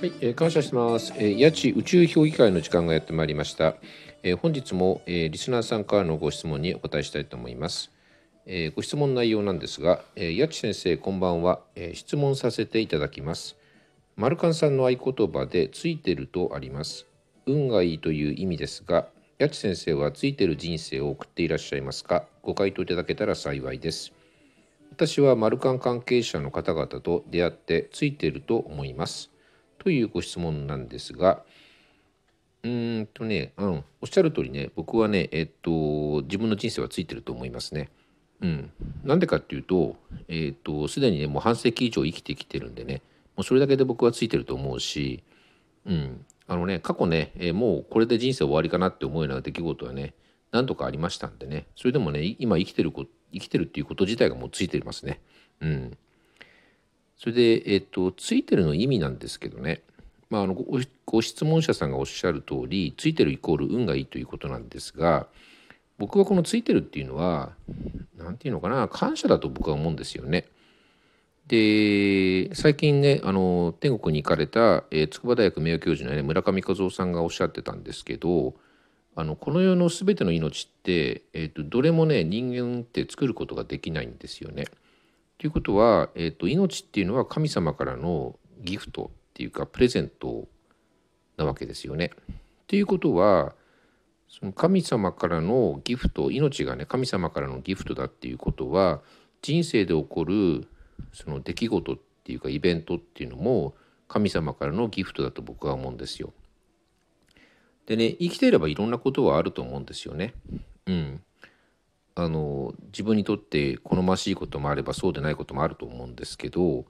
はい、えー、感謝してます。えー、八千宇宙評議会の時間がやってまいりました。えー、本日も、えー、リスナーさんからのご質問にお答えしたいと思います。えー、ご質問内容なんですが、えー、八千先生こんばんは、えー、質問させていただきます。マルカンさんの合言葉でついてるとあります。運がいいという意味ですが、八千先生はついてる人生を送っていらっしゃいますか？ご回答いただけたら幸いです。私はマルカン関係者の方々と出会ってついてると思います。というご質問なんですが、うんとね、うん、おっしゃる通りね、僕はね、えっと、自分の人生はついてると思いますね。うん。なんでかっていうと、えっと、すでにね、もう半世紀以上生きてきてるんでね、もうそれだけで僕はついてると思うし、うん。あのね、過去ね、えー、もうこれで人生終わりかなって思うような出来事はね、何度かありましたんでね、それでもね、今生きてる生きてるっていうこと自体がもうついてますね。うん。それで、えっと、ついてるの意味なんですけどね、まあ、あのごご質問者さんがおっしゃる通りついてるイコール運がいいということなんですが僕はこのついてるっていうのは何て言うのかな感謝だと僕は思うんですよね。で最近ねあの天国に行かれた、えー、筑波大学名誉教授の、ね、村上和夫さんがおっしゃってたんですけどあのこの世の全ての命って、えーと、どれもね人間って作ることができないんですよね。ということは、えーと、命っていうのは神様からのギフトっていうかプレゼントなわけですよね。ということはその神様からのギフト命がね神様からのギフトだっていうことは人生で起こるその出来事っていうかイベントっていうのも神様からのギフトだと僕は思うんですよ。でね生きていればいろんなことはあると思うんですよね。うん。あの自分にとって好ましいこともあればそうでないこともあると思うんですけど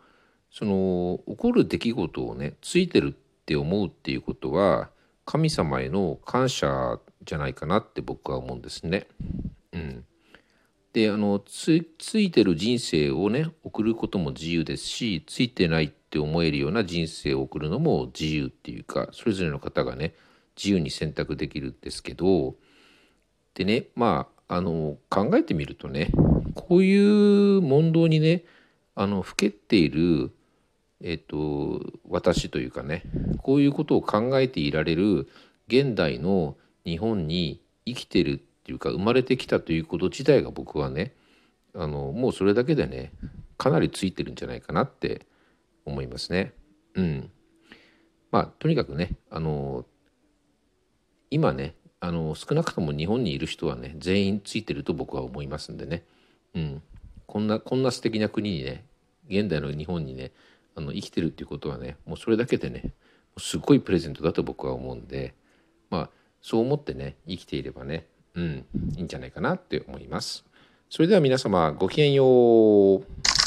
その起こる出来事をねついてるって思うっていうことは神様への感謝じゃないかなって僕は思うんですね。うん、であのついてる人生をね送ることも自由ですしついてないって思えるような人生を送るのも自由っていうかそれぞれの方がね自由に選択できるんですけどでねまああの考えてみるとねこういう問答にねあの老けているえっと、私というかねこういうことを考えていられる現代の日本に生きてるっていうか生まれてきたということ自体が僕はねあのもうそれだけでねかなりついてるんじゃないかなって思いますね。うん、まあとにかくねあの今ねあの少なくとも日本にいる人はね全員ついてると僕は思いますんでね、うん、こんなこんな素敵な国にね現代の日本にねあの生きてるっていうことはねもうそれだけでねすごいプレゼントだと僕は思うんでまあそう思ってね生きていればねうんいいんじゃないかなって思います。それでは皆様ごきげんよう。